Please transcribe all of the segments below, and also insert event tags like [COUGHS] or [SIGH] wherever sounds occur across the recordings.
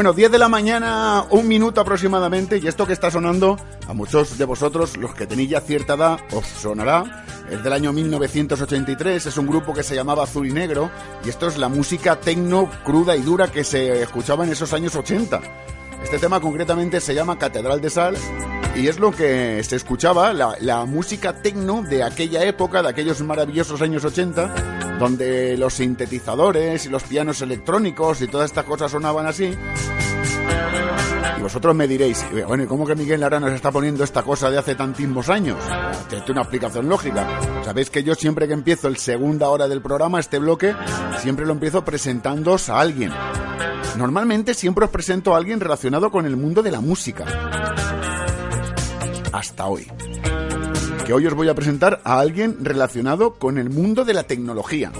Bueno, 10 de la mañana, un minuto aproximadamente, y esto que está sonando, a muchos de vosotros, los que tenéis ya cierta edad, os sonará. Es del año 1983, es un grupo que se llamaba Azul y Negro, y esto es la música tecno cruda y dura que se escuchaba en esos años 80. Este tema concretamente se llama Catedral de Sal y es lo que se escuchaba, la, música tecno de aquella época, de aquellos maravillosos años 80, donde los sintetizadores y los pianos electrónicos y todas estas cosas sonaban así. Y vosotros me diréis, bueno, ¿y cómo que Miguel Lara nos está poniendo esta cosa de hace tantísimos años? Tiene una explicación lógica. Sabéis que yo siempre que empiezo el segunda hora del programa, este bloque, siempre lo empiezo presentándoos a alguien. Normalmente siempre os presento a alguien relacionado con el mundo de la música hasta hoy. Que hoy os voy a presentar a alguien relacionado con el mundo de la tecnología.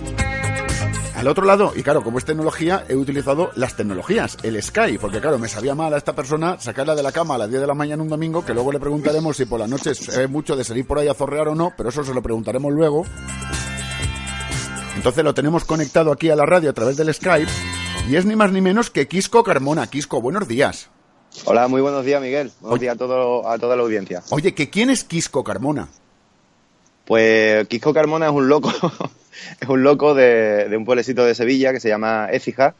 Al otro lado, y claro, como es tecnología, he utilizado las tecnologías, el Sky, porque claro, me sabía mal a esta persona sacarla de la cama a las 10 de la mañana un domingo, que luego le preguntaremos si por la noche es mucho de salir por ahí a zorrear o no, pero eso se lo preguntaremos luego. Entonces lo tenemos conectado aquí a la radio a través del Skype, y es ni más ni menos que Quisco Carmona. Quisco, buenos días. Hola, muy buenos días, Miguel. Buenos días a, todo, a toda la audiencia. Oye, ¿que ¿quién es Quisco Carmona? Pues Quisco Carmona es un loco, [LAUGHS] es un loco de, un pueblecito de Sevilla que se llama Écija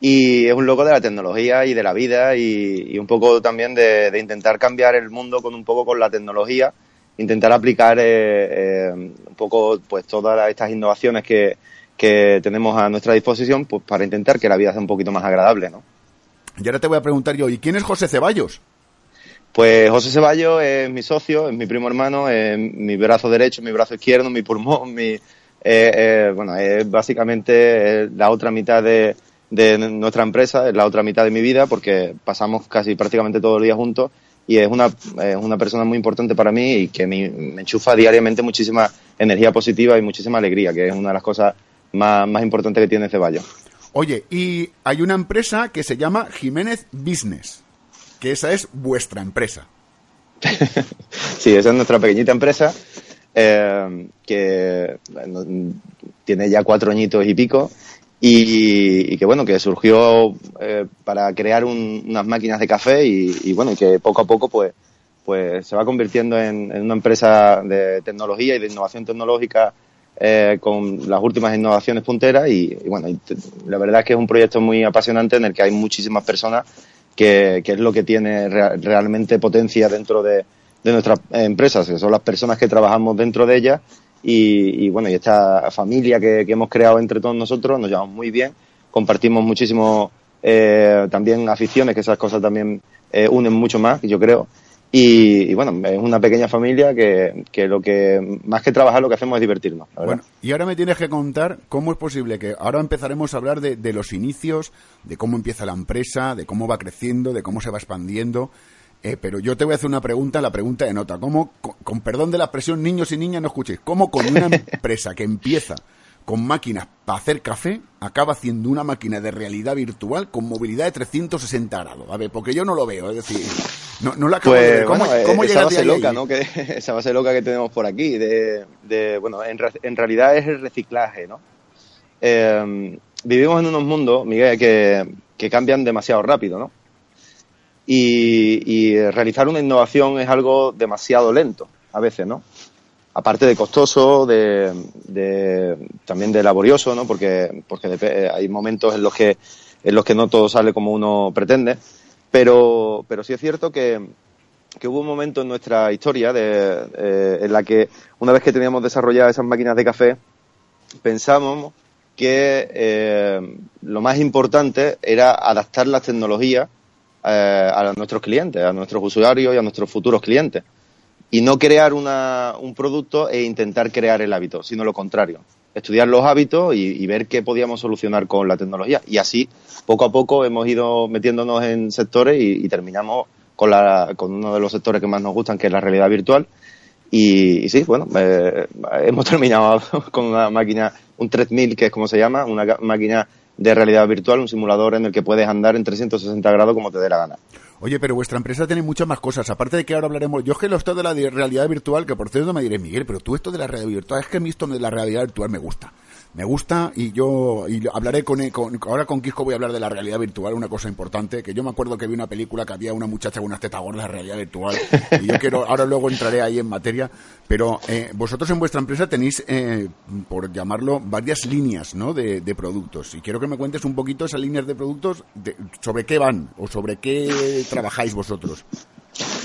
y es un loco de la tecnología y de la vida y, un poco también de, intentar cambiar el mundo con un poco con la tecnología, intentar aplicar eh, eh, un poco pues todas estas innovaciones que, que tenemos a nuestra disposición pues para intentar que la vida sea un poquito más agradable, ¿no? Y ahora te voy a preguntar yo, ¿y quién es José Ceballos? Pues José Ceballos es mi socio, es mi primo hermano, es mi brazo derecho, mi brazo izquierdo, mi pulmón, mi, eh, eh, bueno, es básicamente la otra mitad de, nuestra empresa, es la otra mitad de mi vida, porque pasamos casi prácticamente todo el día juntos y es una, una persona muy importante para mí y que me, enchufa diariamente muchísima energía positiva y muchísima alegría, que es una de las cosas más, más importantes que tiene Ceballos. Oye, y hay una empresa que se llama Jiménez Business, que esa es vuestra empresa. [LAUGHS] sí, esa es nuestra pequeñita empresa, eh, que tiene ya cuatro añitos y pico, y, que bueno, que surgió eh, para crear unas máquinas de café y, bueno, y que poco a poco pues, pues se va convirtiendo en una empresa de tecnología y de innovación tecnológica eh, con las últimas innovaciones punteras y, bueno, la verdad es que es un proyecto muy apasionante en el que hay muchísimas personas que, es lo que tiene realmente potencia dentro de, nuestras empresas, que son las personas que trabajamos dentro de ellas y, bueno, y esta familia que, hemos creado entre todos nosotros nos llevamos muy bien, compartimos muchísimo eh, también aficiones, que esas cosas también eh, unen mucho más, yo creo, y, bueno, es una pequeña familia que, que, lo que más que trabajar lo que hacemos es divertirnos. Bueno, y ahora me tienes que contar cómo es posible que ahora empezaremos a hablar de, de, los inicios, de cómo empieza la empresa, de cómo va creciendo, de cómo se va expandiendo. Eh, pero yo te voy a hacer una pregunta, la pregunta de nota. ¿Cómo, con, perdón de la expresión, niños y niñas, no escuchéis, cómo con una [LAUGHS] empresa que empieza con máquinas para hacer café, acaba haciendo una máquina de realidad virtual con movilidad de 360 grados. A ver, porque yo no lo veo, es decir, no, no la acabo de ver. ¿Cómo, bueno, esa base loca, ¿no? Que, [LAUGHS] esa base loca que tenemos por aquí, de, de bueno, en, en, realidad es el reciclaje, ¿no? Eh, vivimos en unos mundos, Miguel, que, que cambian demasiado rápido, ¿no? Y, realizar una innovación es algo demasiado lento, a veces, ¿no? aparte de costoso, de, también de laborioso, ¿no? Porque, porque hay momentos en los que en los que no todo sale como uno pretende, pero, pero sí es cierto que, que hubo un momento en nuestra historia de, eh, en la que una vez que teníamos desarrolladas esas máquinas de café, pensamos que eh, lo más importante era adaptar las tecnologías eh, a nuestros clientes, a nuestros usuarios y a nuestros futuros clientes y no crear una, un producto e intentar crear el hábito, sino lo contrario. Estudiar los hábitos y, ver qué podíamos solucionar con la tecnología. Y así, poco a poco, hemos ido metiéndonos en sectores y, terminamos con, la, con uno de los sectores que más nos gustan, que es la realidad virtual. Y, sí, bueno, eh, hemos terminado [LAUGHS] con una máquina, un 3000, que es como se llama, una máquina de realidad virtual, un simulador en el que puedes andar en 360 grados como te dé la gana. Oye, pero vuestra empresa tiene muchas más cosas. Aparte de que ahora hablaremos, yo es que lo esto de la realidad virtual, que por cierto me diré, Miguel, pero tú esto de la realidad virtual, es que a mí esto de la realidad virtual me gusta. Me gusta y yo y hablaré con, con, ahora con Kiko voy a hablar de la realidad virtual, una cosa importante, que yo me acuerdo que vi una película que había una muchacha con unas tetas gordas de realidad virtual y yo quiero, ahora luego entraré ahí en materia, pero eh, vosotros en vuestra empresa tenéis, eh, por llamarlo, varias líneas ¿no? de, productos y quiero que me cuentes un poquito esas líneas de productos, sobre qué van o sobre qué trabajáis vosotros.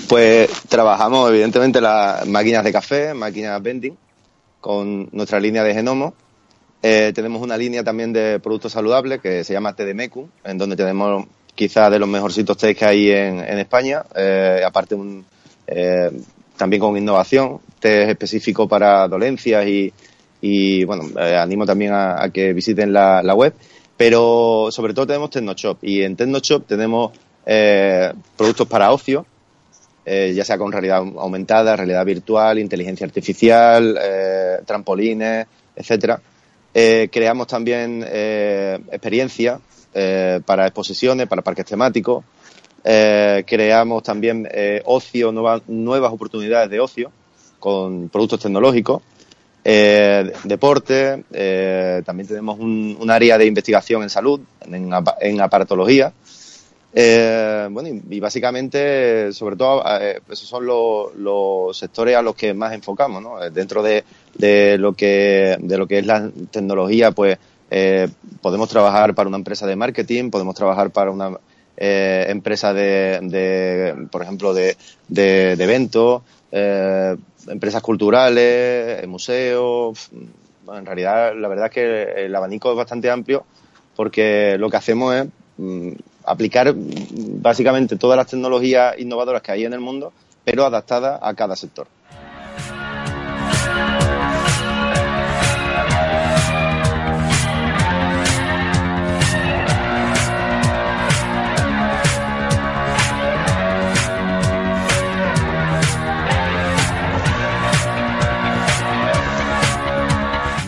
Pues trabajamos evidentemente las máquinas de café, máquinas vending, con nuestra línea de genomo. Eh, tenemos una línea también de productos saludables que se llama TDMECU, en donde tenemos quizás de los mejorcitos test que hay en, España, eh, aparte un, eh, también con innovación, test específico para dolencias y, bueno, animo también a, que visiten la, web, pero sobre todo tenemos TecnoShop y en TecnoShop tenemos productos para ocio, eh, ya sea con realidad aumentada, realidad virtual, inteligencia artificial, eh, trampolines, etcétera. Eh, creamos también experiencias para exposiciones, para parques temáticos. creamos también ocio, nuevas oportunidades de ocio con productos tecnológicos. deporte, también tenemos un, área de investigación en salud, en, en aparatología, eh, bueno, y, básicamente, sobre todo, eh, esos son los sectores a los que más enfocamos, ¿no? Eh, dentro de, lo que de lo que es la tecnología, pues podemos trabajar para una empresa de marketing, podemos trabajar para una empresa de, por ejemplo, de, de, eventos, empresas culturales, museos. en realidad, la verdad es que el abanico es bastante amplio porque lo que hacemos es mm, aplicar básicamente todas las tecnologías innovadoras que hay en el mundo, pero adaptadas a cada sector.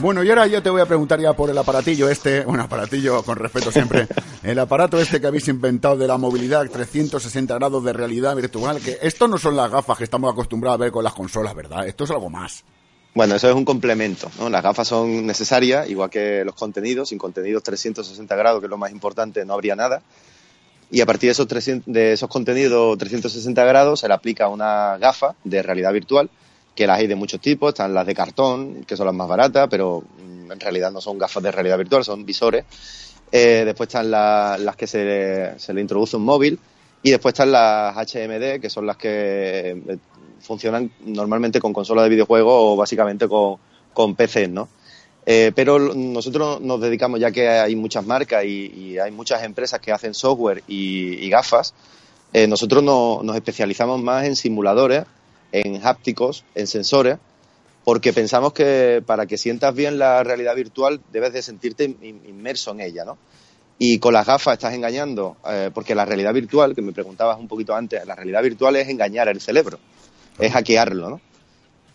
Bueno, y ahora yo te voy a preguntar ya por el aparatillo este, un aparatillo con respeto siempre, [LAUGHS] el aparato este que habéis inventado de la movilidad 360 grados de realidad virtual, que esto no son las gafas que estamos acostumbrados a ver con las consolas, ¿verdad? Esto es algo más. Bueno, eso es un complemento, ¿no? Las gafas son necesarias, igual que los contenidos, sin contenidos 360 grados, que es lo más importante, no habría nada. Y a partir de esos, de esos contenidos 360 grados se le aplica una gafa de realidad virtual que las hay de muchos tipos, están las de cartón, que son las más baratas, pero mm, en realidad no son gafas de realidad virtual, son visores. Eh, después están las que se se le introduce un móvil y después están las HMD, que son las que eh, funcionan normalmente con consolas de videojuegos o básicamente con, con PC, ¿no? Eh, pero nosotros nos dedicamos, ya que hay muchas marcas y, hay muchas empresas que hacen software y, gafas, nosotros nos especializamos más en simuladores en hápticos, en sensores, porque pensamos que para que sientas bien la realidad virtual debes de sentirte inmerso en ella, ¿no? Y con las gafas estás engañando, eh, porque la realidad virtual, que me preguntabas un poquito antes, la realidad virtual es engañar el cerebro, es hackearlo, ¿no?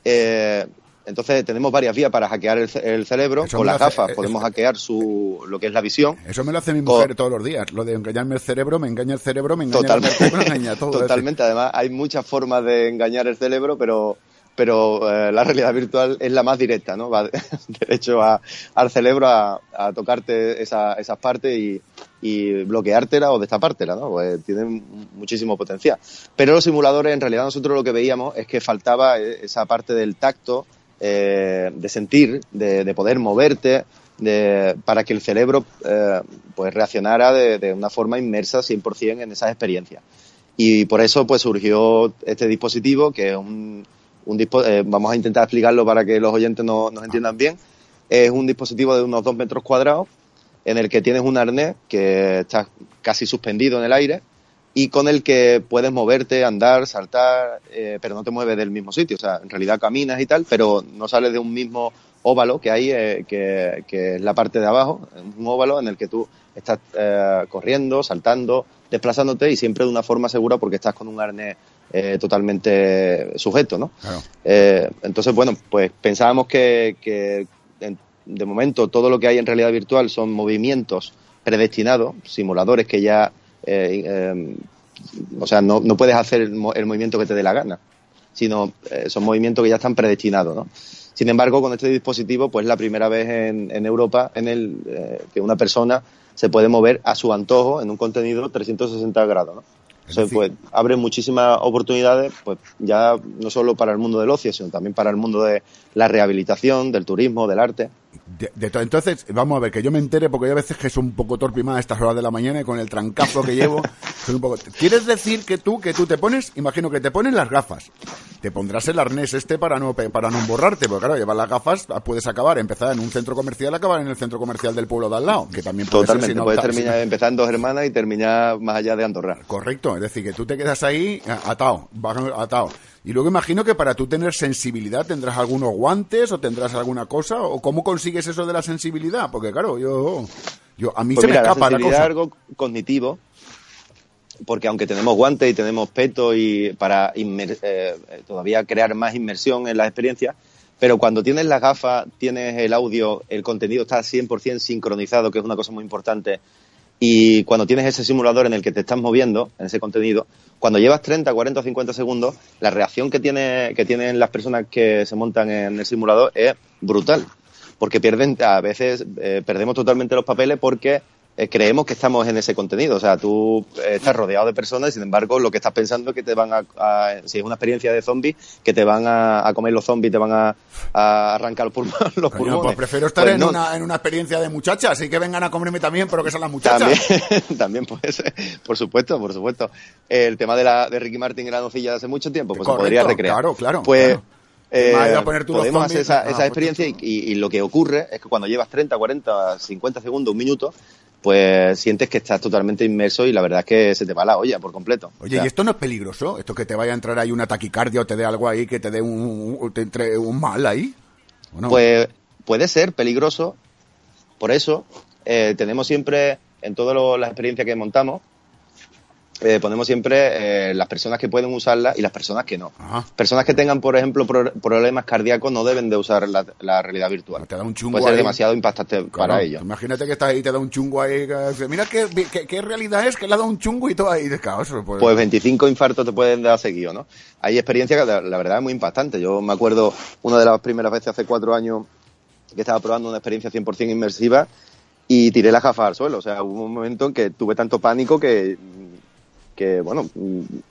Eh, entonces tenemos varias vías para hackear el, cerebro. con las gafas podemos hackear su, lo que es la visión. Eso me lo hace mi mujer todos los días. Lo de engañarme el cerebro, me engaña el cerebro, me engaña Totalmente. el cerebro, me engaña [LAUGHS] todo. Totalmente. Además, hay muchas formas de engañar el cerebro, pero pero eh, la realidad virtual es la más directa, ¿no? Va [LAUGHS] derecho a, al cerebro a, tocarte esa, esas partes y, y bloqueártela o destapártela, ¿no? Pues tienen muchísimo potencial. Pero los simuladores, en realidad, nosotros lo que veíamos es que faltaba e, esa parte del tacto, eh, de sentir, de, poder moverte, de, para que el cerebro eh, pues reaccionara de, una forma inmersa 100% en esas experiencias. Y por eso pues surgió este dispositivo, que es un, un eh, vamos a intentar explicarlo para que los oyentes nos entiendan bien. Es un dispositivo de unos dos metros cuadrados en el que tienes un arnés que está casi suspendido en el aire y con el que puedes moverte, andar, saltar, eh, pero no te mueves del mismo sitio. O sea, en realidad caminas y tal, pero no sales de un mismo óvalo que hay, eh, que, es la parte de abajo, un óvalo en el que tú estás eh, corriendo, saltando, desplazándote y siempre de una forma segura porque estás con un arnés totalmente sujeto, ¿no? entonces, bueno, pues pensábamos que, que de momento todo lo que hay en realidad virtual son movimientos predestinados, simuladores que ya eh, eh, o sea, no, no puedes hacer el, movimiento que te dé la gana, sino eh, son movimientos que ya están predestinados, ¿no? Sin embargo, con este dispositivo, pues la primera vez en, Europa en el eh, que una persona se puede mover a su antojo en un contenido 360 grados, ¿no? Pues abre muchísimas oportunidades, pues ya no solo para el mundo del ocio, sino también para el mundo de la rehabilitación, del turismo, del arte. De, entonces, vamos a ver, que yo me entere, porque yo a veces que soy un poco torpe más a estas horas de la mañana y con el trancazo que llevo, [LAUGHS] soy un poco... ¿Quieres decir que tú, que tú te pones, imagino que te pones las gafas, te pondrás el arnés este para no, para no emborrarte, porque claro, llevar las gafas puedes acabar, empezar en un centro comercial, acabar en el centro comercial del pueblo de al lado, que también puede Totalmente, puedes terminar, empezar en dos hermanas y terminar más allá de Andorra. Correcto, es decir, que tú te quedas ahí atado, atado. Y luego imagino que para tú tener sensibilidad tendrás algunos guantes o tendrás alguna cosa o cómo consigues eso de la sensibilidad, porque claro, yo, yo a mí pues se me escapa la, cosa. Es algo cognitivo, porque aunque tenemos guantes y tenemos peto y para eh, todavía crear más inmersión en las experiencias, pero cuando tienes las gafas, tienes el audio, el contenido está 100% sincronizado, que es una cosa muy importante, y cuando tienes ese simulador en el que te estás moviendo, en ese contenido, cuando llevas 30, 40 o 50 segundos, la reacción que, tiene, que tienen las personas que se montan en el simulador es brutal. Porque pierden, a veces eh, perdemos totalmente los papeles porque eh, creemos que estamos en ese contenido. O sea, tú eh, estás rodeado de personas y sin embargo lo que estás pensando es que te van a, si es una experiencia de zombies, que te van a, comer los zombies, te van a, arrancar los, los pulmones. Pues prefiero estar pues en, una, en una experiencia de muchachas, así que vengan a comerme también, pero que sean las muchachas. También, [LAUGHS] también puede ser, por supuesto, por supuesto. El tema de, la, de Ricky Martin y la nocilla de hace mucho tiempo, pues se podría recrear. Claro, claro. Pues, eh, podemos hacer esa, esa experiencia y, y, lo que ocurre es que cuando llevas 30, 40, 50 segundos, un minuto, pues sientes que estás totalmente inmerso y la verdad es que se te va la olla por completo. Oye, ¿y esto no es peligroso? ¿Esto que te vaya a entrar ahí una taquicardia o te dé algo ahí que te dé un, te entre un mal ahí? Pues puede ser peligroso. Por eso eh, tenemos siempre, en todas las experiencias que montamos, eh, ponemos siempre eh, las personas que pueden usarla y las personas que no. Personas que tengan, por ejemplo, problemas cardíacos no deben de usar la, realidad virtual. Te da un chungo Puede ser demasiado impactante para ellos. Imagínate que estás ahí y te da un chungo ahí. mira qué, qué, realidad es que le ha dado un chungo y todo ahí. De pues... pues 25 infartos te pueden dar seguido, ¿no? Hay experiencias que la, verdad es muy impactante. Yo me acuerdo una de las primeras veces hace cuatro años que estaba probando una experiencia 100% inmersiva y tiré la gafa al suelo. O sea, hubo un momento en que tuve tanto pánico que que, bueno,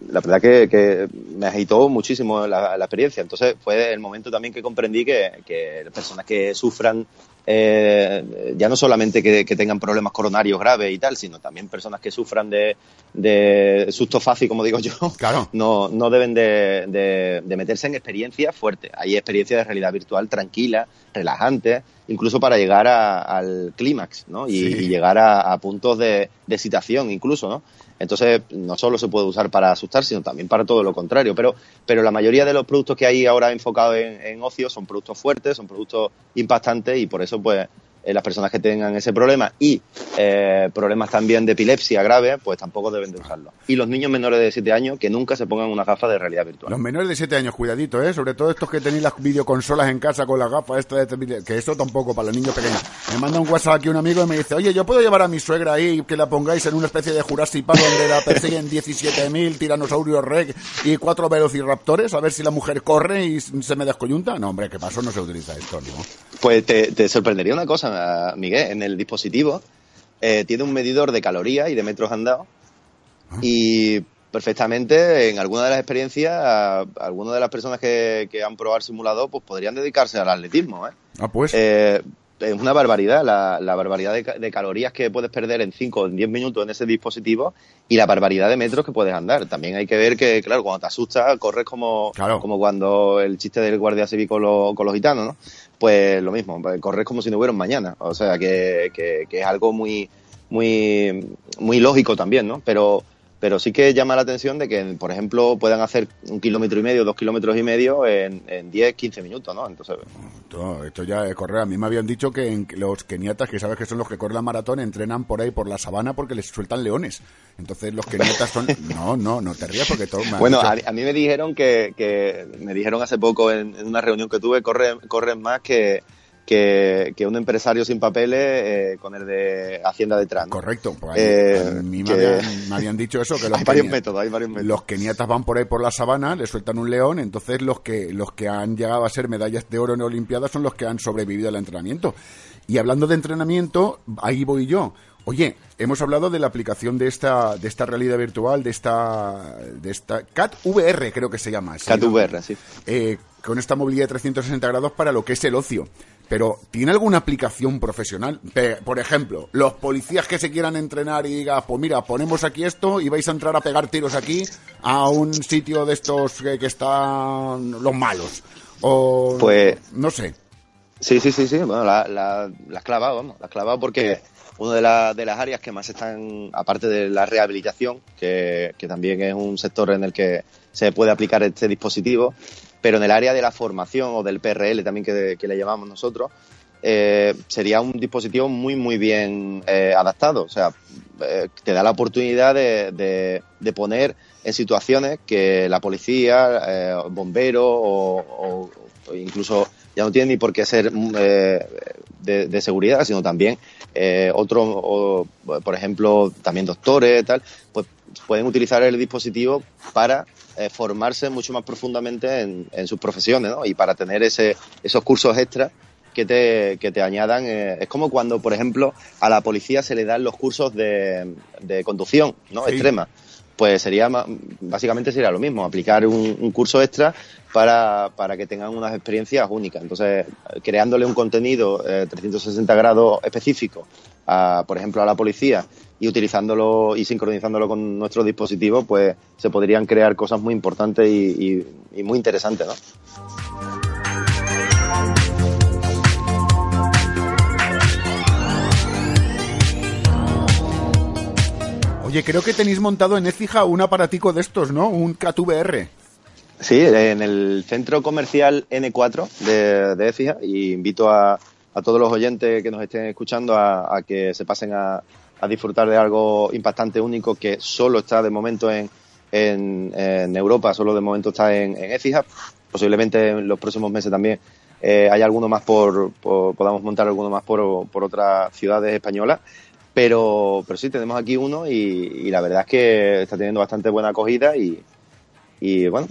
la verdad que, me agitó muchísimo la, experiencia. Entonces fue el momento también que comprendí que, que personas que sufran, eh, ya no solamente que, tengan problemas coronarios graves y tal, sino también personas que sufran de, de susto fácil, como digo yo, [LAUGHS] claro. no, no deben de, de, meterse en experiencias fuertes. Hay experiencias de realidad virtual tranquila, relajantes, incluso para llegar al clímax, ¿no? Y, llegar a, a puntos de, de excitación incluso, ¿no? Entonces, no solo se puede usar para asustar, sino también para todo lo contrario. Pero, pero la mayoría de los productos que hay ahora enfocados en, en ocio son productos fuertes, son productos impactantes y por eso, pues, eh, las personas que tengan ese problema y eh, problemas también de epilepsia grave, pues tampoco deben de usarlo. Y los niños menores de 7 años que nunca se pongan una gafa de realidad virtual. Los menores de 7 años, cuidadito, ¿eh? Sobre todo estos que tenéis las videoconsolas en casa con las gafas, esta de, que eso tampoco para los niños pequeños. Me manda un WhatsApp aquí un amigo y me dice, oye, yo puedo llevar a mi suegra ahí que la pongáis en una especie de Jurassic Park donde la persiguen 17.000 tiranosaurios rex y cuatro velociraptores a ver si la mujer corre y se me descoyunta. No, hombre, ¿qué pasó? No se utiliza esto, ¿no? Pues te, te sorprendería una cosa, Miguel, en el dispositivo eh, tiene un medidor de calorías y de metros andados ah. y perfectamente en alguna de las experiencias algunas de las personas que, han probado el simulador pues podrían dedicarse al atletismo. ¿eh? Ah, pues. Eh, es una barbaridad la, barbaridad de, calorías que puedes perder en 5 o 10 minutos en ese dispositivo y la barbaridad de metros que puedes andar. También hay que ver que, claro, cuando te asustas, corres como, como cuando el chiste del guardia civil con, con los gitanos, ¿no? pues lo mismo, pues, correr como si no hubiera un mañana. O sea, que, que, que, es algo muy, muy, muy lógico también, ¿no? Pero, pero sí que llama la atención de que, por ejemplo, puedan hacer un kilómetro y medio, dos kilómetros y medio en, en 10, 15 minutos, ¿no? Entonces... Esto, ya es correr. A mí me habían dicho que los keniatas, que sabes que son los que corren la maratón, entrenan por ahí, por la sabana, porque les sueltan leones. Entonces los keniatas son... [LAUGHS] No, no, no te rías porque todo... bueno, a, mí me dijeron que, que... Me dijeron hace poco en, una reunión que tuve, corren, corren más que que, un empresario sin papeles eh, con el de Hacienda detrás. Correcto. Pues eh, [LAUGHS] me, habían, dicho eso. Que los hay varios métodos, hay varios métodos. Los keniatas van por ahí por la sabana, le sueltan un león, entonces los que, los que han llegado a ser medallas de oro en Olimpiadas son los que han sobrevivido al entrenamiento. Y hablando de entrenamiento, ahí voy yo. Oye, hemos hablado de la aplicación de esta, de esta realidad virtual, de esta, de esta CAT VR, creo que se llama. CAT VR, sí. Eh, con esta movilidad de 360 grados para lo que es el ocio. Pero, ¿tiene alguna aplicación profesional? Por ejemplo, los policías que se quieran entrenar y digan, pues mira, ponemos aquí esto y vais a entrar a pegar tiros aquí a un sitio de estos que, están los malos. O, pues, no sé. Sí, sí, sí, sí. Bueno, la, la, la has clavado, vamos. La has clavado porque una de, la, de las áreas que más están, aparte de la rehabilitación, que, que también es un sector en el que se puede aplicar este dispositivo, pero en el área de la formación o del PRL también que, le llamamos nosotros, eh, sería un dispositivo muy, muy bien eh, adaptado. O sea, eh, te da la oportunidad de, de, poner en situaciones que la policía, bomberos o, incluso ya no tiene ni por qué ser de, seguridad, sino también otros, por ejemplo, también doctores, tal, pues pueden utilizar el dispositivo para eh, formarse mucho más profundamente en, sus profesiones ¿no? y para tener ese, esos cursos extras que te, que te añadan. Eh, es como cuando, por ejemplo, a la policía se le dan los cursos de, de conducción ¿no? extrema. Pues sería básicamente sería lo mismo, aplicar un, curso extra para, para, que tengan unas experiencias únicas. Entonces, creándole un contenido 360 eh, grados específico, a, por ejemplo, a la policía y utilizándolo y sincronizándolo con nuestro dispositivo, pues se podrían crear cosas muy importantes y, muy interesantes, ¿no? Oye, creo que tenéis montado en Écija un aparatico de estos, ¿no? Un KTVR. Sí, en el centro comercial N4 de, de Écija y invito a, a, todos los oyentes que nos estén escuchando a que se pasen a, a disfrutar de algo impactante, único, que solo está de momento en, en, Europa, solo de momento está en, en Posiblemente en los próximos meses también eh, hay alguno más por, podamos montar alguno más por, por otras ciudades españolas. Pero, pero sí, tenemos aquí uno y, la verdad es que está teniendo bastante buena acogida y, y bueno,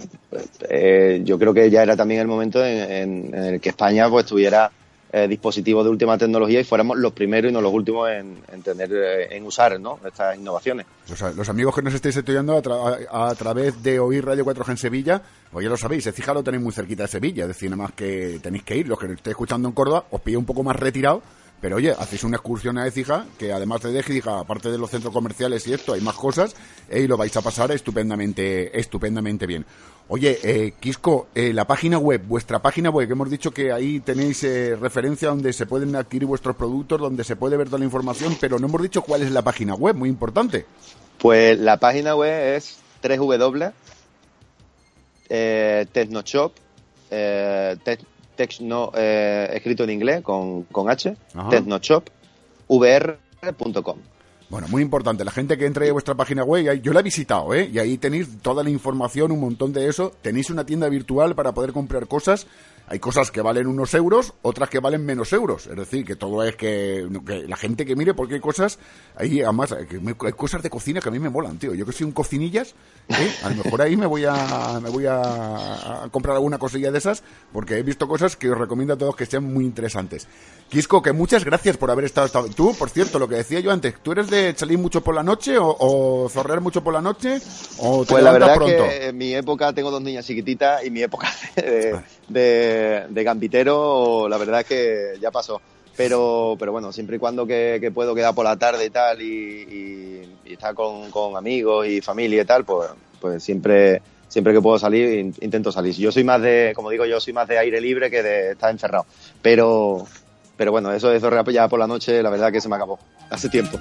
eh, yo creo que ya era también el momento en, en el que España pues tuviera eh, dispositivos de última tecnología y fuéramos los primeros y no los últimos en, tener, eh, en usar ¿no? estas innovaciones. los amigos que nos estéis estudiando a, través de oír Radio 4G en Sevilla, pues ya lo sabéis, fija lo tenéis muy cerquita de Sevilla, es decir, nada más que tenéis que ir, los que estéis escuchando en Córdoba, os pillo un poco más retirado, pero oye, hacéis una excursión a Écija, que además de Écija, aparte de los centros comerciales y esto, hay más cosas, y lo vais a pasar estupendamente, estupendamente bien. Oye, eh, Quisco, eh, la página web, vuestra página web, que hemos dicho que ahí tenéis eh, referencia donde se pueden adquirir vuestros productos, donde se puede ver toda la información, pero no hemos dicho cuál es la página web, muy importante. Pues la página web es 3W, eh, Technoshop, eh, Techno, eh, escrito en inglés con, con H, technoshopvr.com. Bueno, muy importante. La gente que entre a vuestra página web, yo la he visitado, ¿eh? Y ahí tenéis toda la información, un montón de eso. Tenéis una tienda virtual para poder comprar cosas hay cosas que valen unos euros, otras que valen menos euros. Es decir, que todo es que, la gente que mire, porque hay cosas, hay además, hay cosas de cocina que a mí me molan, tío. Yo que soy un cocinillas, ¿eh? a lo mejor ahí me voy a, me voy a, comprar alguna cosilla de esas, porque he visto cosas que os recomiendo a todos que sean muy interesantes. Quisco, que muchas gracias por haber estado, Tú, por cierto, lo que decía yo antes, ¿tú eres de salir mucho por la noche o, zorrear mucho por la noche? O pues la verdad que en mi época tengo dos niñas chiquititas y mi época de de, gambitero, la verdad es que ya pasó. Pero, pero bueno, siempre y cuando que, puedo quedar por la tarde y tal y, estar con, amigos y familia y tal, pues, pues siempre, siempre que puedo salir intento salir. Yo soy más de, como digo yo, soy más de aire libre que de estar encerrado. Pero, pero bueno, eso de zorrear ya por la noche, la verdad que se me acabó hace tiempo.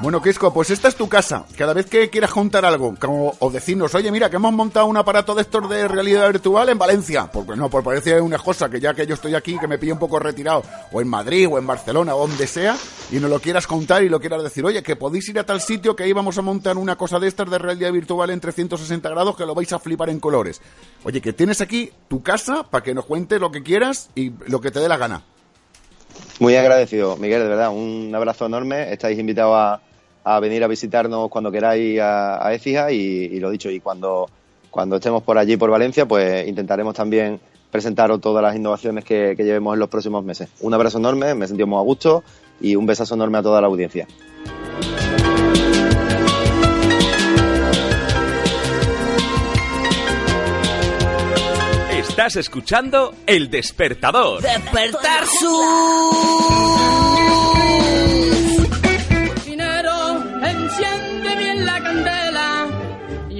Bueno, Quisco, pues esta es tu casa. Cada vez que quieras juntar algo, como, o decirnos, oye, mira, que hemos montado un aparato de estos de realidad virtual en Valencia, porque no, pues parece una cosa que ya que yo estoy aquí, que me pilla un poco retirado, o en Madrid, o en Barcelona, o donde sea, y no lo quieras contar y lo quieras decir, oye, que podéis ir a tal sitio que íbamos a montar una cosa de estas de realidad virtual en 360 grados que lo vais a flipar en colores. Oye, que tienes aquí tu casa para que nos cuentes lo que quieras y lo que te dé la gana. Muy agradecido, Miguel, de verdad, un abrazo enorme. Estáis invitados a a venir a visitarnos cuando queráis a, a Écija y, lo dicho, y cuando, cuando estemos por allí, por Valencia, pues intentaremos también presentaros todas las innovaciones que, que llevemos en los próximos meses. Un abrazo enorme, me he sentido muy a gusto y un besazo enorme a toda la audiencia. Estás escuchando El Despertador. Despertar su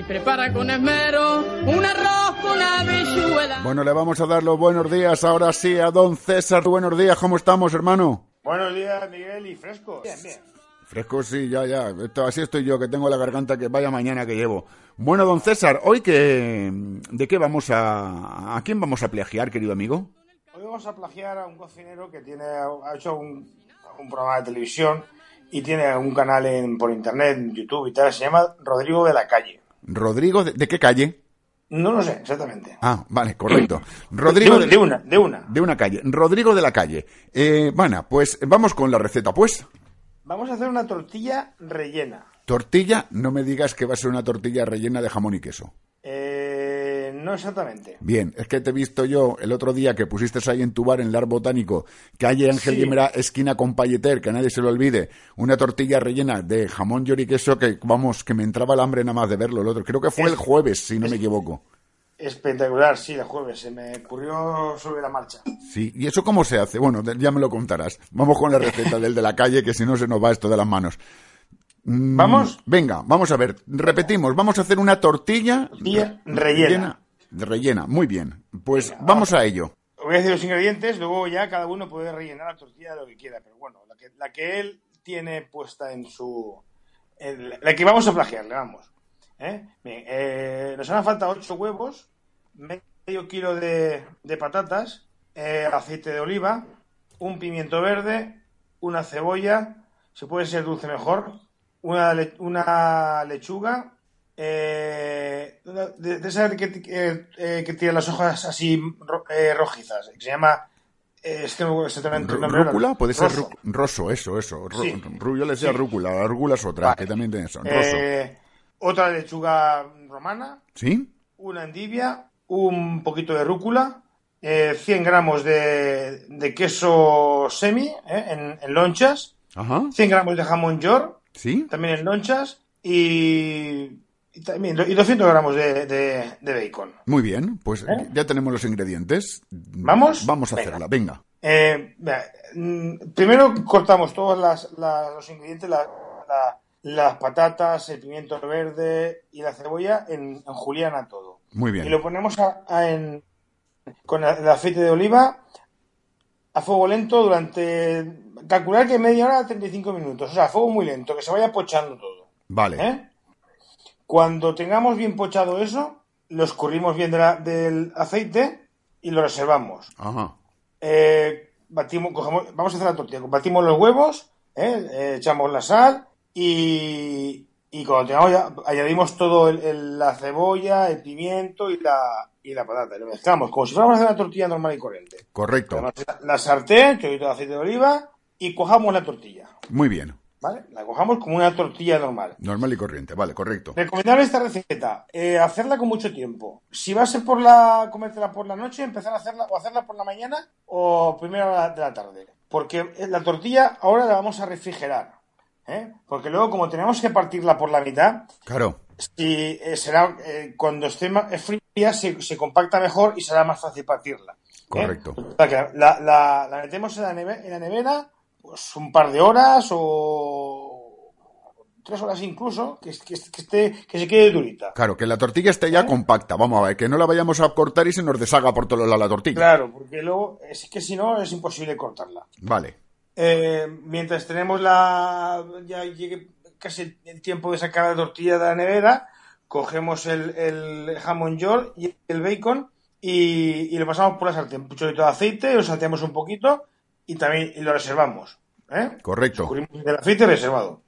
prepara con esmero un arroz con habichuela. Bueno, le vamos a dar los buenos días ahora sí a don César. Buenos días, ¿cómo estamos, hermano? Buenos días, Miguel, y fresco. Bien, bien. Fresco, sí, ya, ya. Esto, así estoy yo, que tengo la garganta que vaya mañana que llevo. Bueno, don César, hoy que... ¿De qué vamos a... ¿A quién vamos a plagiar, querido amigo? Hoy vamos a plagiar a un cocinero que tiene ha hecho un, un programa de televisión y tiene un canal en, por internet, en YouTube y tal, se llama Rodrigo de la Calle. Rodrigo, ¿de, qué calle? No lo sé, exactamente. Ah, vale, correcto. [COUGHS] Rodrigo de, una, de una. De una calle. Rodrigo de la calle. Eh, bueno, pues vamos con la receta, pues. Vamos a hacer una tortilla rellena. Tortilla, no me digas que va a ser una tortilla rellena de jamón y queso. No exactamente. Bien, es que te he visto yo el otro día que pusiste ahí en tu bar en el Ar Botánico, calle Ángel sí. esquina con Payeter, que nadie se lo olvide, una tortilla rellena de jamón y queso que, vamos, que me entraba el hambre nada más de verlo el otro. Creo que fue el jueves, si no me equivoco. Espectacular, sí, el jueves. Se me ocurrió sobre la marcha. Sí, ¿y eso cómo se hace? Bueno, ya me lo contarás. Vamos con la receta del de la calle, que si no se nos va esto de las manos. Mm, ¿Vamos? Venga, vamos a ver. Repetimos, vamos a hacer una tortilla, tortilla rellena. rellena. Muy bien. Pues vamos a ello. Voy a decir los ingredientes, luego ya cada uno puede rellenar la tortilla de lo que quiera. Pero bueno, la que, la que él tiene puesta en su... En la que vamos a plagiarle, vamos. ¿Eh? Bien, eh, nos harán falta 8 huevos, medio kilo de, de patatas, eh, aceite de oliva, un pimiento verde, una cebolla, si puede ser dulce mejor, una, le una lechuga, eh, de, de esa que, eh, que, tiene las hojas así eh, rojizas, que se llama. Eh, es que no exactamente el nombre. ¿Rúcula? Puede ser roso, eso, eso. Ru sí. Yo le decía sí. rúcula, la rúcula es otra, vale. que también tiene eso. Otra lechuga romana. ¿Sí? Una endivia, un poquito de rúcula, eh, 100 gramos de, de queso semi en, en, lonchas, Ajá. 100 gramos de jamón york, ¿Sí? también en lonchas, y, y, también, y 200 gramos de, de, de, bacon. Muy bien, pues ¿Eh? ya tenemos los ingredientes. ¿Vamos? Vamos a venga. hacerla, venga. Eh, primero cortamos todos las, las, los ingredientes, la, la, las patatas, el pimiento verde y la cebolla en, en juliana todo. Muy bien. Y lo ponemos a, a en, con el aceite de oliva a fuego lento durante calcular que media hora a 35 minutos, o sea, a fuego muy lento, que se vaya pochando todo. Vale. ¿Eh? Cuando tengamos bien pochado eso, lo escurrimos bien de la, del aceite y lo reservamos. Ajá. Eh, batimos, cogemos, vamos a hacer la tortilla. Batimos los huevos, ¿eh? Eh, echamos la sal y, y cuando tengamos ya, añadimos todo el, el, la cebolla, el pimiento y la, y la patata. Y lo mezclamos como si fuéramos a hacer una tortilla normal y corriente. Correcto. La, la sartén, chorrito de aceite de oliva y cojamos la tortilla. Muy bien. ¿Vale? La cojamos como una tortilla normal. Normal y corriente, vale, correcto. Recomendable esta receta, eh, hacerla con mucho tiempo. Si va a ser por la, comértela por la noche, empezar a hacerla o hacerla por la mañana o primera de la tarde. Porque la tortilla ahora la vamos a refrigerar. ¿eh? Porque luego, como tenemos que partirla por la mitad, claro. si, eh, será, cuando esté fría se, se, compacta mejor y será más fácil partirla. Correcto. La, la, la, metemos en la, neve, en la nevera pues un par de horas o tres horas incluso, que, que, que, esté, que se quede durita. Claro, que la tortilla esté ya ¿Eh? compacta, vamos a ver, que no la vayamos a cortar y se nos deshaga por todos lados la tortilla. Claro, porque luego es que si no es imposible cortarla. Vale. Eh, mientras tenemos la... ya llegue casi el tiempo de sacar la tortilla de la nevera, cogemos el, el jamón york y el bacon y, y lo pasamos por la sartén. Un chorrito de aceite, lo salteamos un poquito y también y lo reservamos. ¿eh? Correcto. Del aceite reservado.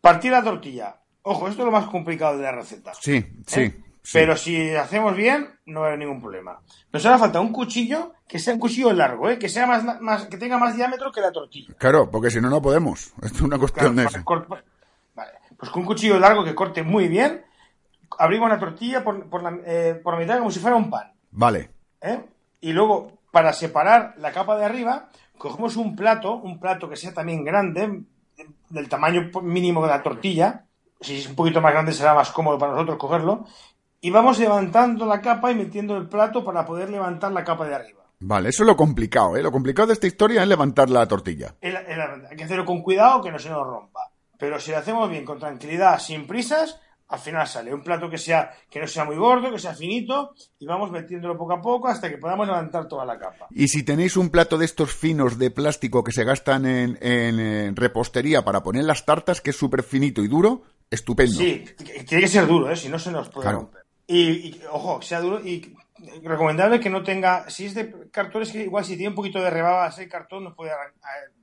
Partir la tortilla. Ojo, esto es lo más complicado de la receta. Sí, sí. ¿eh? sí. Pero si hacemos bien, no va a haber ningún problema. Nos hará falta un cuchillo que sea un cuchillo largo, ¿eh? que sea más, más, que tenga más diámetro que la tortilla. Claro, porque si no, no podemos. [LAUGHS] Esto es una cuestión Claro, de eso. Vale. Pues con un cuchillo largo que corte muy bien, abrimos la tortilla por, por la, eh, por la mitad como si fuera un pan. Vale. ¿eh? Y luego, para separar la capa de arriba, cogemos un plato, un plato que sea también grande, del tamaño mínimo de la tortilla. Si es un poquito más grande será más cómodo para nosotros cogerlo. Y vamos levantando la capa y metiendo el plato para poder levantar la capa de arriba. Vale, eso es lo complicado, ¿eh? Lo complicado de esta historia es levantar la tortilla. El- el- hay que hacerlo con cuidado que no se nos rompa. Pero si lo hacemos bien, con tranquilidad, sin prisas, al final sale un plato que sea que no sea muy gordo, que sea finito, y vamos metiéndolo poco a poco hasta que podamos levantar toda la capa. Y si tenéis un plato de estos finos de plástico que se gastan en, en, repostería para poner las tartas, que es súper finito y duro, estupendo. Sí, tiene que ser duro, ¿eh? si no se nos puede Claro. romper. Y, y, ojo, que sea duro y recomendable que no tenga, si es de cartón, es que igual si tiene un poquito de rebaba ese cartón nos puede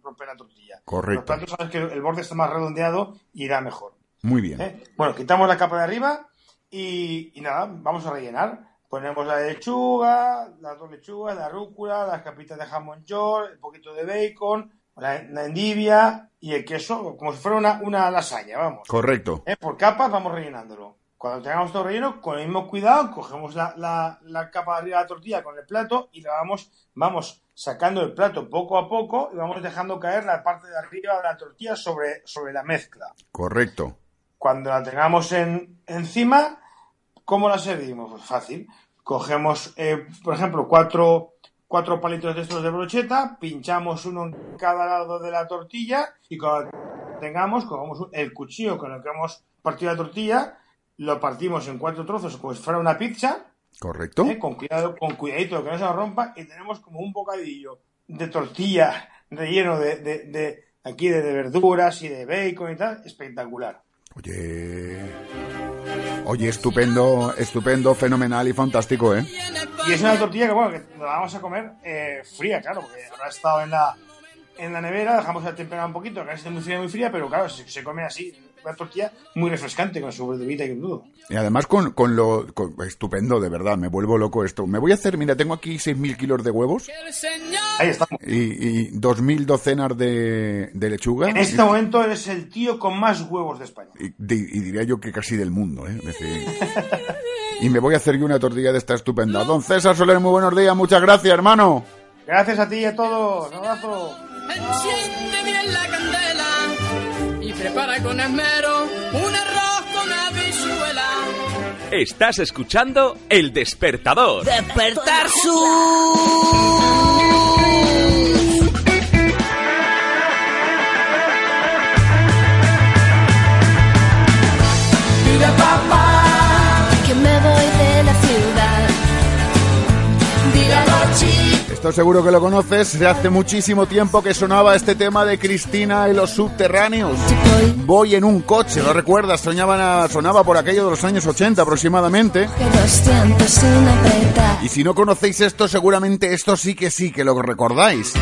romper la tortilla. Correcto. Los platos sabes que el borde está más redondeado y irá mejor. Muy bien. ¿eh? Bueno, quitamos la capa de arriba y, y nada, vamos a rellenar. Ponemos la lechuga, las dos lechugas, la rúcula, las capitas de jamón york, un poquito de bacon, la, la endivia y el queso, como si fuera una, una lasaña, vamos. Correcto. ¿eh? Por capas vamos rellenándolo. Cuando tengamos todo relleno, con el mismo cuidado, cogemos la, la- la capa de arriba de la tortilla con el plato y la vamos, vamos sacando el plato poco a poco y vamos dejando caer la parte de arriba de la tortilla sobre, sobre la mezcla. Correcto. Cuando la tengamos en, encima, ¿cómo la servimos? Pues fácil. Cogemos, eh, por ejemplo, cuatro, cuatro palitos de estos de brocheta, pinchamos uno en cada lado de la tortilla y cuando tengamos, cogemos el cuchillo con el que hemos partido la tortilla, lo partimos en cuatro trozos como si fuera una pizza, Correcto. ¿eh? con cuidado, con cuidadito que no se nos rompa y tenemos como un bocadillo de tortilla relleno de, de, de- aquí de, de verduras y de bacon y tal, espectacular. Oye. Oye, estupendo, estupendo, fenomenal y fantástico, ¿eh? Y es una tortilla que, bueno, que la vamos a comer eh, fría, claro, porque habrá estado en la, en la nevera, dejamos la temperar un poquito, que esté muy fría, muy fría, pero claro, se, se come así, una tortilla muy refrescante, con su verdurita y un nudo. Y además con, con lo... con- estupendo, de verdad, me vuelvo loco esto. Me voy a hacer, mira, tengo aquí 6.000 kilos de huevos El Señor Ahí estamos. y, y 2.000 docenas de, de lechuga. En este momento eres el tío con más huevos de España. Y, di- y diría yo que casi del mundo, ¿eh? Decir, y me voy a hacer yo una tortilla de esta estupenda. Don César Soler, muy buenos días, muchas gracias, hermano. Gracias a ti y a todos. Un abrazo. Enciende bien la candela y prepara con esmero un arroz con habichuela. Estás escuchando El Despertador. Despertar su Esto seguro que lo conoces, hace muchísimo tiempo que sonaba este tema de Cristina y los subterráneos. Voy en un coche, ¿lo recuerdas? Soñaban a- sonaba por aquello de los años 80 aproximadamente. Que 200 sin apretar. Y si no conocéis esto, seguramente esto sí que sí que lo recordáis.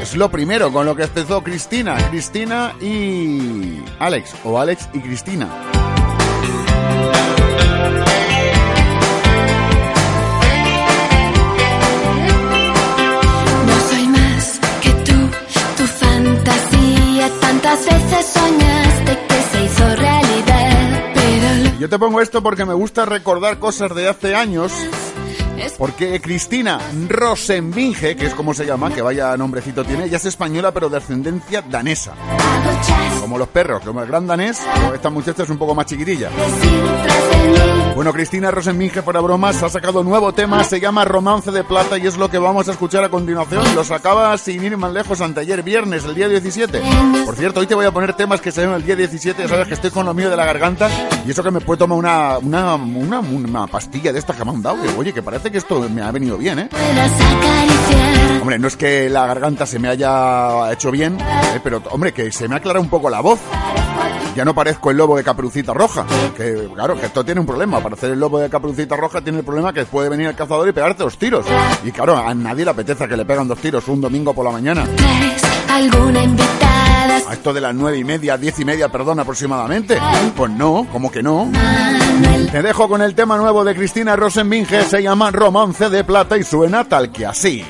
Es lo primero con lo que empezó Cristina. Cristina y Alex, o Alex y Cristina. Fantasía. Tantas veces soñaste que se hizo realidad. Pero Yo te pongo esto porque me gusta recordar cosas de hace años. Porque Cristina Rosenvinge, que es como se llama, que vaya nombrecito tiene, ella es española pero de ascendencia danesa. Como los perros, como el gran danés, esta muchacha es un poco más chiquitilla. Bueno, Cristina Rosenvinge, para bromas, ha sacado nuevo tema, se llama Romance de Plata y es lo que vamos a escuchar a continuación. Lo sacaba sin ir más lejos anteayer, viernes, el día 17. Por cierto, hoy te voy a poner temas que se ven el día 17, ya sabes que estoy con lo mío de la garganta y eso que me puedo tomar una, una, una, una pastilla de estas que me han dado, que oye, que parece que esto me ha venido bien, ¿eh? Hombre, no es que la garganta se me haya hecho bien, ¿eh? pero hombre, que se me aclara un poco la voz. ya no parezco el lobo de Caperucita Roja. Que claro, que esto tiene un problema. Para hacer el lobo de Caperucita Roja tiene el problema que puede venir el cazador y pegarte dos tiros. Y claro, a nadie le apetece que le pegan dos tiros un domingo por la mañana. alguna invitada? A esto de las nueve y media, diez y media, perdón, aproximadamente. Pues no, como que no. Te dejo con el tema nuevo de Cristina Rosenbinge, se llama Romance de Plata y suena tal que así.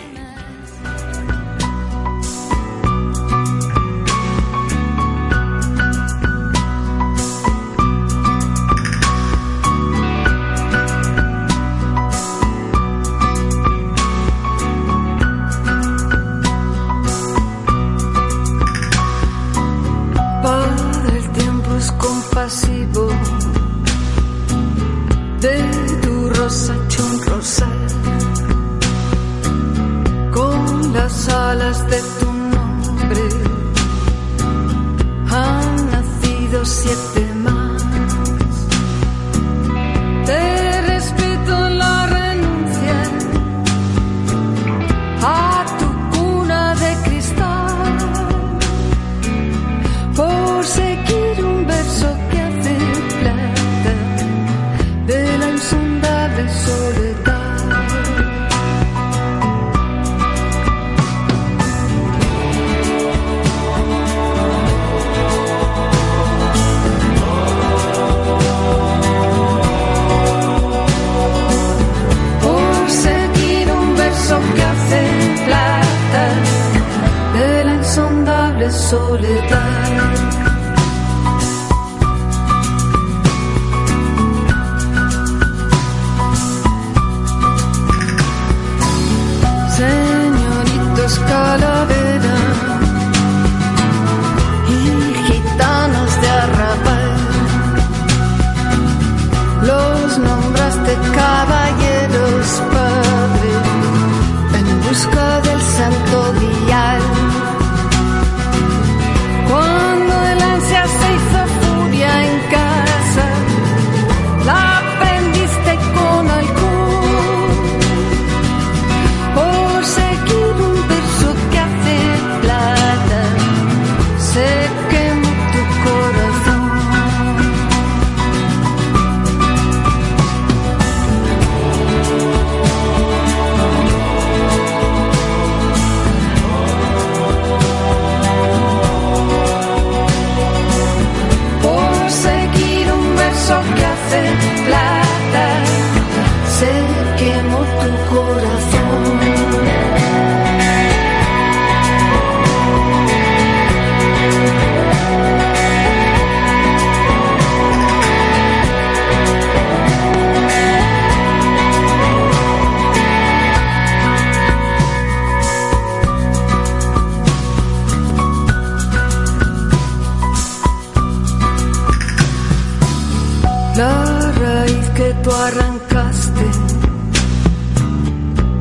La raíz que tú arrancaste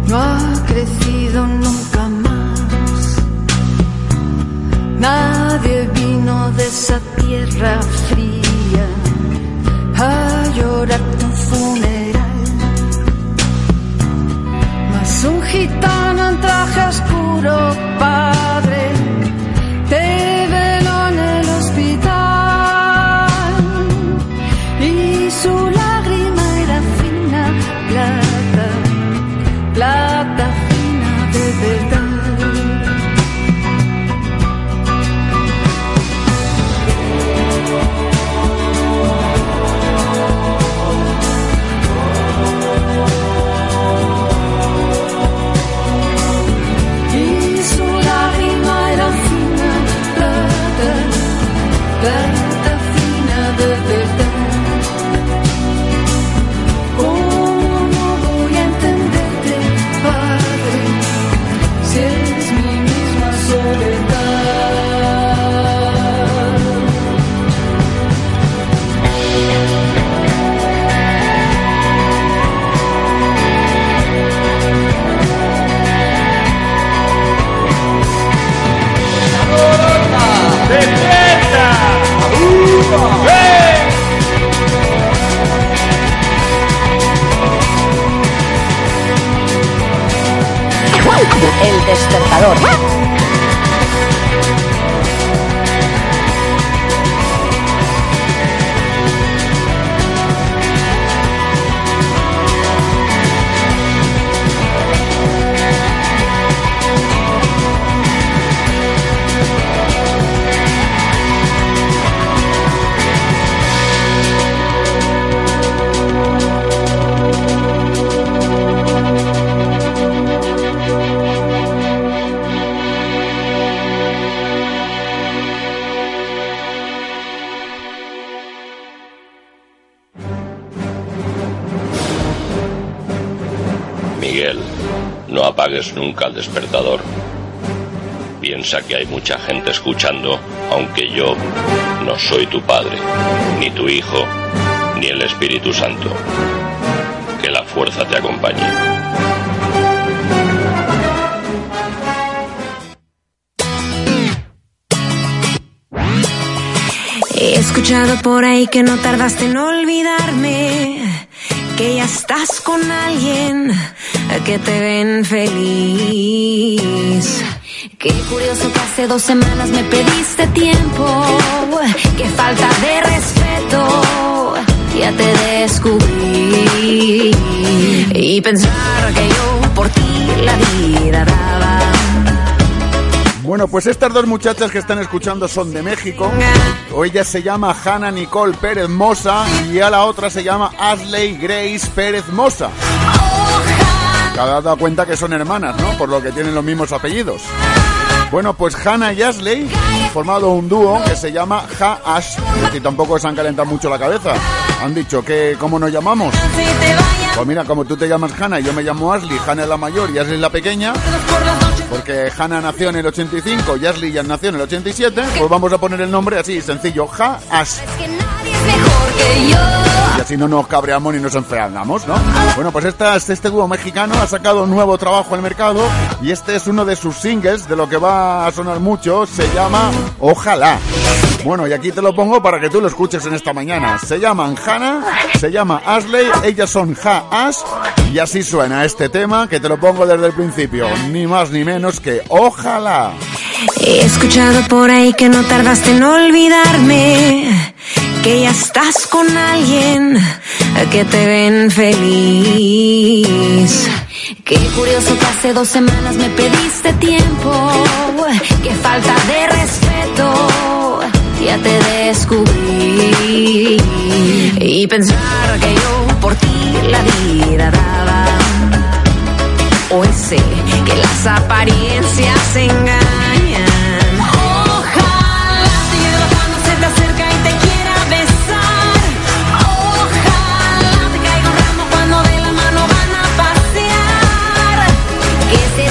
no ha crecido nunca más. Nadie vino de esa tierra fría a llorar tu funeral. Mas un gitano en traje oscuro, padre 唉呦 nunca el despertador. Piensa que hay mucha gente escuchando, aunque yo no soy tu padre, ni tu hijo, ni el Espíritu Santo. Que la fuerza te acompañe. He escuchado por ahí que no tardaste en olvidarme, que ya estás con alguien que te ven feliz. Qué curioso que hace dos semanas me pediste tiempo, qué falta de respeto, ya te descubrí. Y pensar que yo por ti la vida daba. Bueno, pues estas dos muchachas que están escuchando son de México. O ella se llama Hannah Nicole Pérez Mosa y a la otra se llama Ashley Grace Pérez Mosa. Cada dado cuenta que son hermanas, ¿no? Por lo que tienen los mismos apellidos. Bueno, pues Hannah y Ashley han formado un dúo que se llama Ha Ash. Y tampoco se han calentado mucho la cabeza. Han dicho que, ¿cómo nos llamamos? Pues mira, como tú te llamas Hannah y yo me llamo Ashley, Hannah es la mayor y Ashley es la pequeña, porque Hannah nació en el 85 y Ashley ya nació en el 87, pues vamos a poner el nombre así, sencillo, Ha Ash. Y así no nos cabreamos ni nos enfriamos, ¿no? Bueno, pues esta, este dúo mexicano ha sacado un nuevo trabajo al mercado y este es uno de sus singles, de lo que va a sonar mucho, se llama Ojalá. Bueno, y aquí te lo pongo para que tú lo escuches en esta mañana. Se llaman Hannah, se llama Ashley, ellas son Ha Ash y así suena este tema que te lo pongo desde el principio, ni más ni menos que Ojalá. He escuchado por ahí que no tardaste en olvidarme, que ya estás con alguien que te ven feliz. Qué curioso que hace dos semanas me pediste tiempo, qué falta de respeto, ya te descubrí. Y pensar que yo por ti la vida daba. Hoy sé que las apariencias engañan. Que se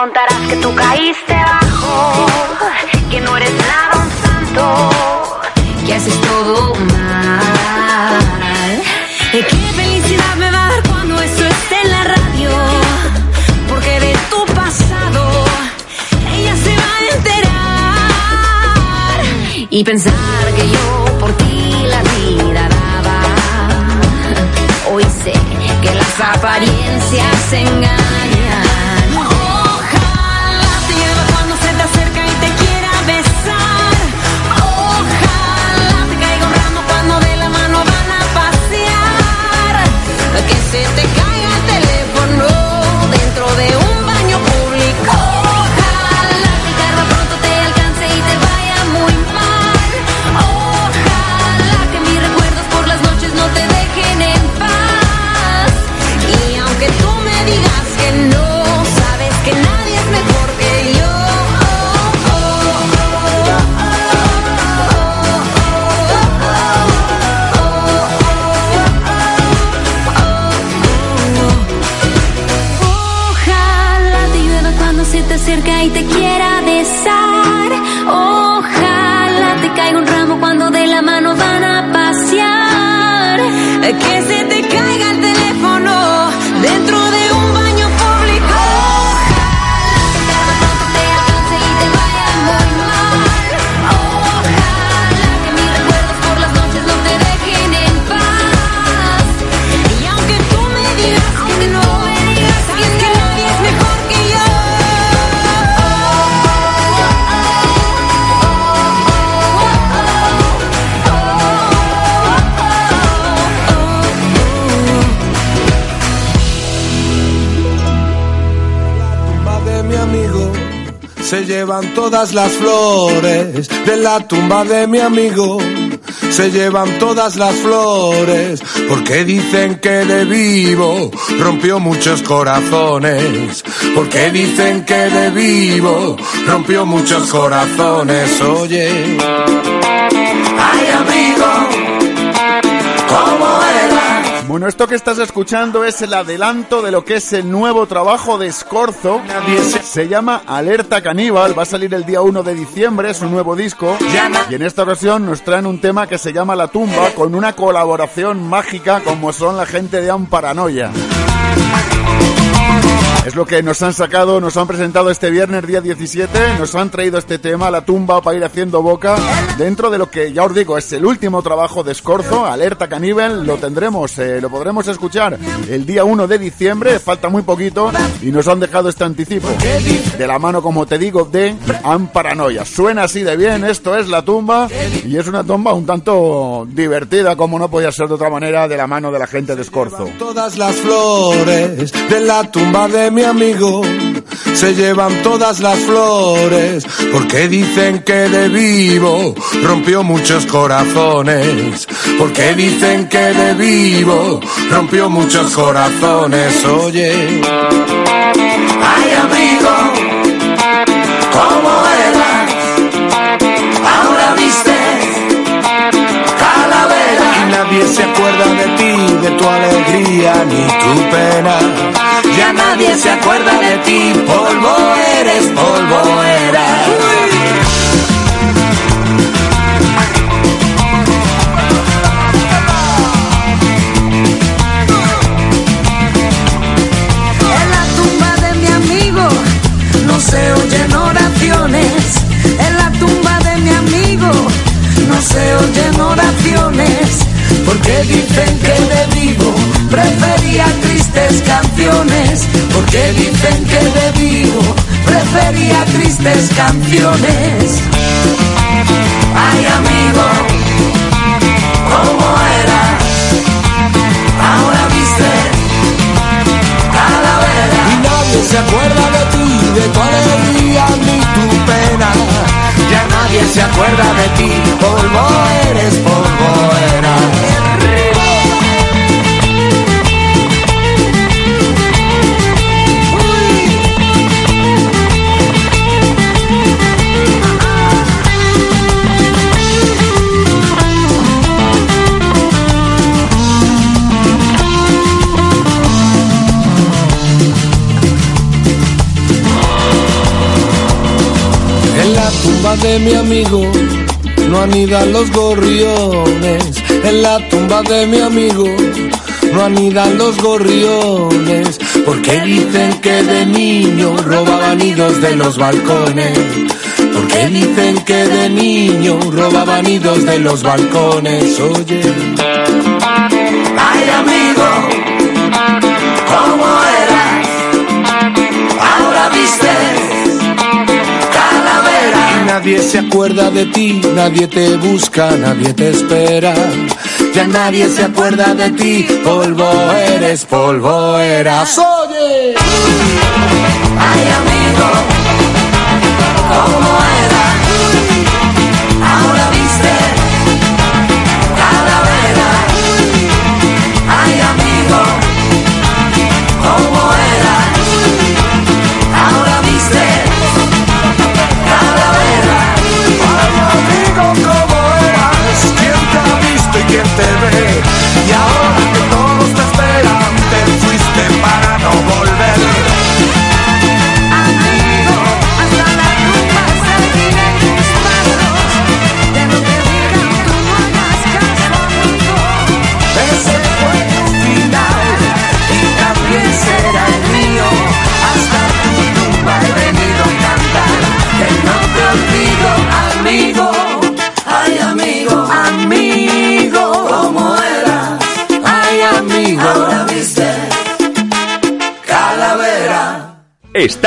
contarás que tú caíste bajo, que no eres nada un santo, que haces todo mal. Eh, Qué felicidad me va a dar cuando esto esté en la radio, porque de tu pasado ella se va a enterar y pensar llevan todas las flores de la tumba de mi amigo. Se llevan todas las flores porque dicen que de vivo rompió muchos corazones. Porque dicen que de vivo rompió muchos corazones. Oye, Bueno, esto que estás escuchando es el adelanto de lo que es el nuevo trabajo de Scorzo. Se llama Alerta Caníbal, va a salir el día 1 de diciembre, es un nuevo disco. Y en esta ocasión nos traen un tema que se llama La Tumba, con una colaboración mágica como son la gente de Amparanoia. Es lo que nos han sacado, nos han presentado este viernes día 17, nos han traído este tema, La tumba, para ir haciendo boca, dentro de lo que ya os digo es el último trabajo de Scorzo, Alerta Caníbal, lo tendremos, eh, lo podremos escuchar el día 1 de diciembre, falta muy poquito, y nos han dejado este anticipo, de la mano, como te digo, de Amparanoia. Suena así de bien, esto es La tumba, y es una tumba un tanto divertida, como no podía ser de otra manera, de la mano de la gente de Scorzo. Todas las flores de la tumba de mi amigo se llevan todas las flores porque dicen que de vivo rompió muchos corazones porque dicen que de vivo rompió muchos corazones oye. Ay amigo cómo eras ahora viste calavera. Y nadie se acuerda de ti de tu alegría ni tu pena ya nadie se acuerda de ti, polvo eres, polvo eras. Porque dicen que de vivo prefería tristes canciones. Ay amigo, ¿cómo eras? Ahora viste calavera. Y nadie se acuerda de ti, de tu alegría ni tu pena. Ya nadie se acuerda de ti, polvo eres, polvo mi amigo no anidan los gorriones. En la tumba de mi amigo no anidan los gorriones. Porque dicen que de niño robaban nidos de los balcones. Porque dicen que de niño robaban nidos de los balcones. Oye. Ay amigo, ¿cómo nadie se acuerda de ti, nadie te busca, nadie te espera. Ya nadie se acuerda de ti, polvo eres, polvo eras. Oye, ay amigo,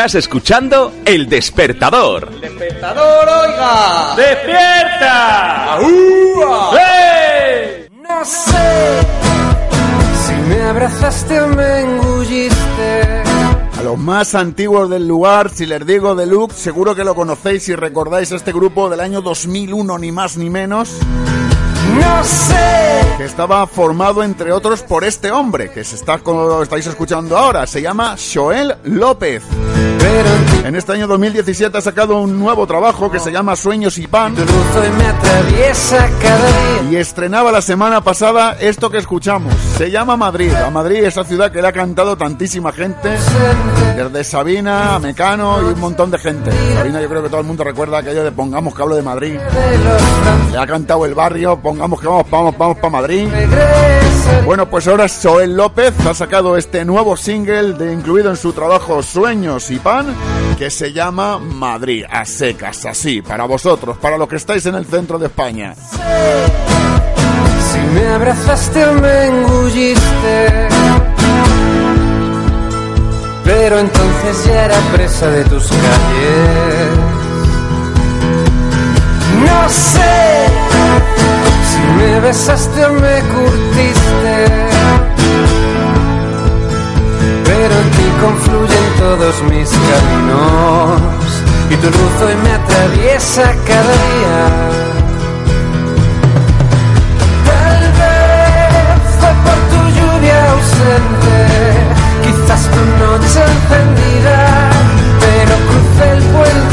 Estás escuchando El Despertador. Despertador, oiga. ¡Despierta! No sé si me abrazaste o me engulliste. A los más antiguos del lugar. Si les digo de Luke, seguro que lo conocéis y recordáis este grupo del año 2001, ni más ni menos. Que estaba formado, entre otros, por este hombre que se está, como lo estáis escuchando ahora. Se llama Joel López. En este año 2017 ha sacado un nuevo trabajo que se llama Sueños y Pan. Y estrenaba la semana pasada esto que escuchamos. Se llama Madrid. A Madrid, esa ciudad que le ha cantado tantísima gente. Desde Sabina a Mecano y un montón de gente. Sabina yo creo que todo el mundo recuerda aquello de Pongamos que hablo de Madrid. Le ha cantado el barrio, pongamos que vamos, vamos, vamos para Madrid. Bueno, pues ahora Joel López ha sacado este nuevo single de, incluido en su trabajo Sueños y Pan que se llama Madrid, a secas, así, para vosotros, para los que estáis en el centro de España. Si me abrazaste me engulliste, pero entonces ya era presa de tus calles. No sé me besaste me curtiste, pero en ti confluyen todos mis caminos. Y tu luz hoy me atraviesa cada día. Tal vez fue por tu lluvia ausente, quizás tu noche encendida, pero crucé el puente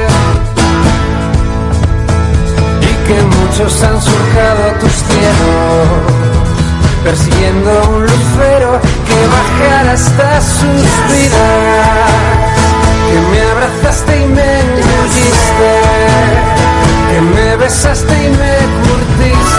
muchos han surcado tus cielos persiguiendo un lucero que bajara hasta sus vidas. Que me abrazaste y me engulliste que me besaste y me curtiste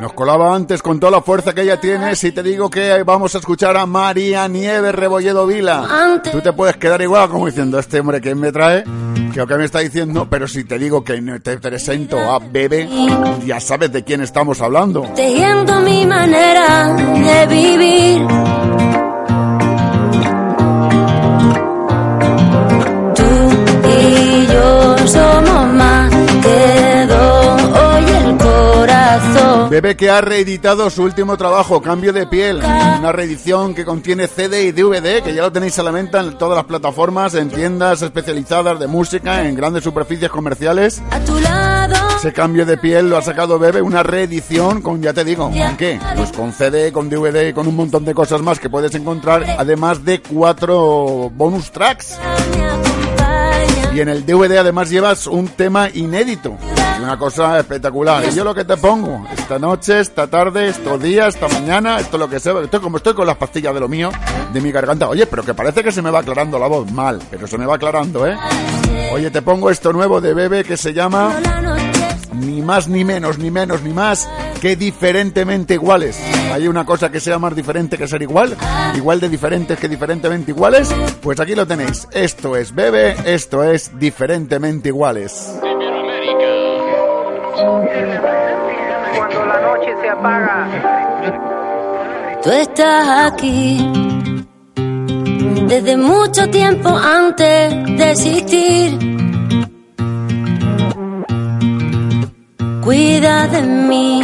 Se nos colaba antes con toda la fuerza que ella tiene. Si te digo que vamos a escuchar a María Nieves Rebolledo Vila, tú te puedes quedar igual como diciendo, este hombre que me trae, lo que me está diciendo, pero si te digo que te presento a Bebe, ya sabes de quién estamos hablando. Tejiendo mi manera de vivir. Tú y yo somos más Bebe que ha reeditado su último trabajo, Cambio de Piel, una reedición que contiene CD y DVD, que ya lo tenéis a la venta en todas las plataformas, en tiendas especializadas de música, en grandes superficies comerciales. A tu lado. Ese cambio de piel lo ha sacado Bebe, una reedición con, ya te digo, ¿con qué? Pues con CD, con DVD, con un montón de cosas más que puedes encontrar, además de cuatro bonus tracks. Y en el DVD además llevas un tema inédito. Una cosa espectacular. Y yo lo que te pongo, esta noche, esta tarde, estos días, esta mañana, esto es lo que sea. Estoy como estoy con las pastillas de lo mío, de mi garganta. Oye, pero que parece que se me va aclarando la voz. Mal, pero se me va aclarando, ¿eh? Oye, te pongo esto nuevo de Bebe que se llama ni más ni menos, ni menos ni más que diferentemente iguales. ¿Hay una cosa que sea más diferente que ser igual? ¿Igual de diferentes que diferentemente iguales? Pues aquí lo tenéis. Esto es Bebe, esto es diferentemente iguales. Cuando la noche se apaga. Tú estás aquí desde mucho tiempo antes de existir. Cuida de mí,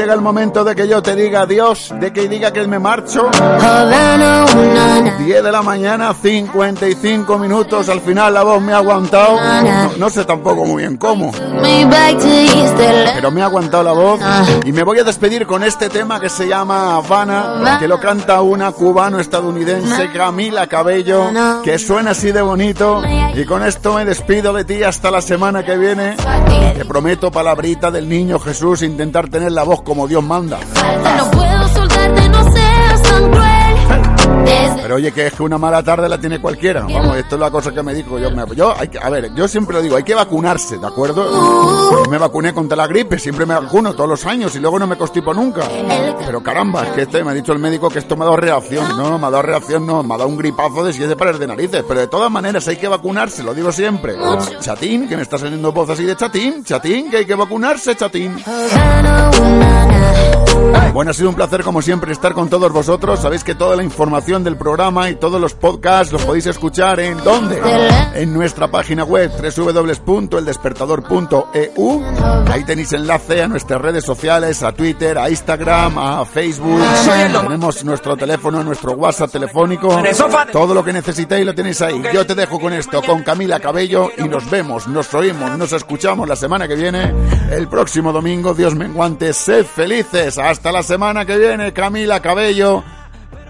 llega el momento de que yo te diga adiós, de que diga que me marcho. 10 de la mañana, 55 minutos. Al final la voz me ha aguantado. No, no sé tampoco muy bien cómo. Pero me ha aguantado la voz. Y me voy a despedir con este tema que se llama Habana, que lo canta una cubano-estadounidense, Camila Cabello, que suena así de bonito. Y con esto me despido de ti hasta la semana que viene. Te prometo palabrita del niño Jesús, intentar tener la voz como Dios manda. Pero oye, que es que una mala tarde la tiene cualquiera. Vamos, esto es la cosa que me dijo. Yo, me, yo hay que, a ver, yo siempre lo digo, hay que vacunarse, ¿de acuerdo? Yo me vacuné contra la gripe, siempre me vacuno todos los años y luego no me constipo nunca. Pero caramba, es que este me ha dicho el médico que esto me ha dado reacción. No, me ha dado reacción, no, me ha dado un gripazo de siete pares de narices. Pero de todas maneras hay que vacunarse, lo digo siempre. Chatín, que me está saliendo voz así de chatín, chatín, que hay que vacunarse, chatín. Bueno, ha sido un placer como siempre estar con todos vosotros. Sabéis que toda la información del programa y todos los podcasts los podéis escuchar en ¿dónde? En nuestra página web www.eldespertador.eu. Ahí tenéis enlace a nuestras redes sociales, a Twitter, a Instagram, a Facebook. Tenemos nuestro teléfono, nuestro WhatsApp telefónico. Todo lo que necesitéis lo tenéis ahí. Yo te dejo con esto, con Camila Cabello y nos vemos, nos oímos, nos escuchamos la semana que viene. El próximo domingo, Dios menguante, sed felices. Hasta la semana que viene, Camila Cabello.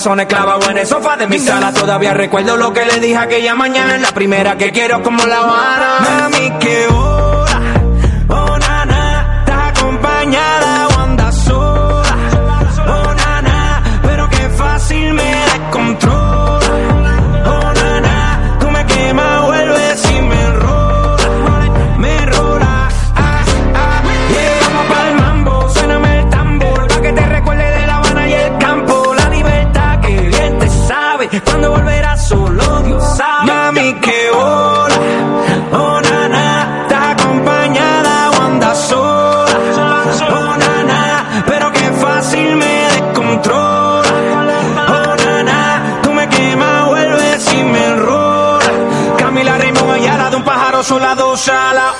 corazones clavados en el sofá de mi sala. Todavía recuerdo lo que le dije aquella mañana, la primera que quiero como la. Mami, enrola, Camila